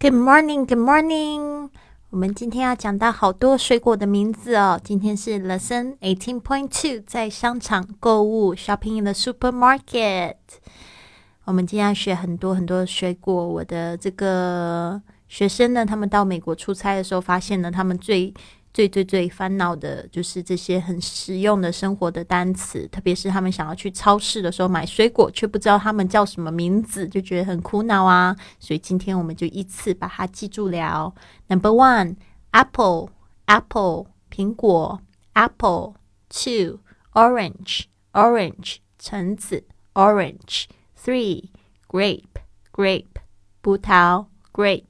Good morning, Good morning。我们今天要讲到好多水果的名字哦。今天是 Lesson eighteen point two，在商场购物，Shopping in the supermarket。我们今天要学很多很多水果。我的这个学生呢，他们到美国出差的时候，发现呢，他们最最最最烦恼的就是这些很实用的生活的单词，特别是他们想要去超市的时候买水果，却不知道他们叫什么名字，就觉得很苦恼啊。所以今天我们就依次把它记住了。Number one, apple, apple，苹果；apple, two, orange, orange，橙子；orange, three, grape, grape，葡萄；grape,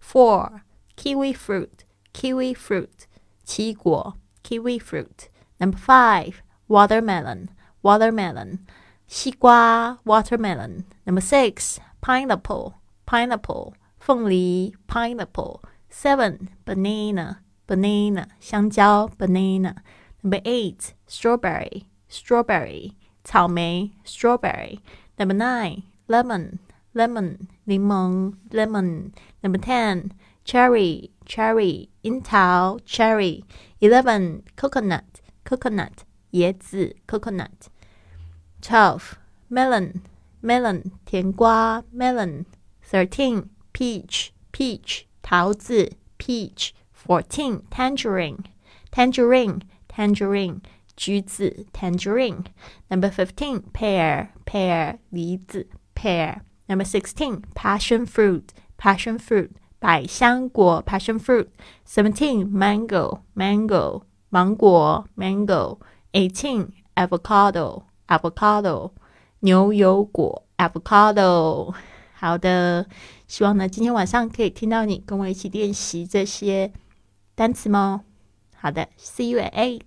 four, kiwi fruit, kiwi fruit。奇果 kiwi fruit. Number five, watermelon, watermelon. 西瓜 watermelon. Number six, pineapple, pineapple. 凤梨 pineapple. Seven, banana, banana. 香蕉 banana. Number eight, strawberry, strawberry. 草莓 strawberry. Number nine, lemon, lemon. 柠檬 lemon. Number ten, cherry, cherry, 樱桃 cherry, eleven coconut, coconut 椰子 coconut, twelve melon, melon 甜瓜 melon, thirteen peach, peach 桃子 peach, fourteen tangerine, tangerine, tangerine 橘子 tangerine, number fifteen pear, pear 梨子 pear, number sixteen passion fruit, passion fruit 百香果 （passion fruit）。Seventeen mango mango 芒果 mango。Eighteen avocado avocado 牛油果 avocado。好的，希望呢今天晚上可以听到你跟我一起练习这些单词吗？好的，See you at eight。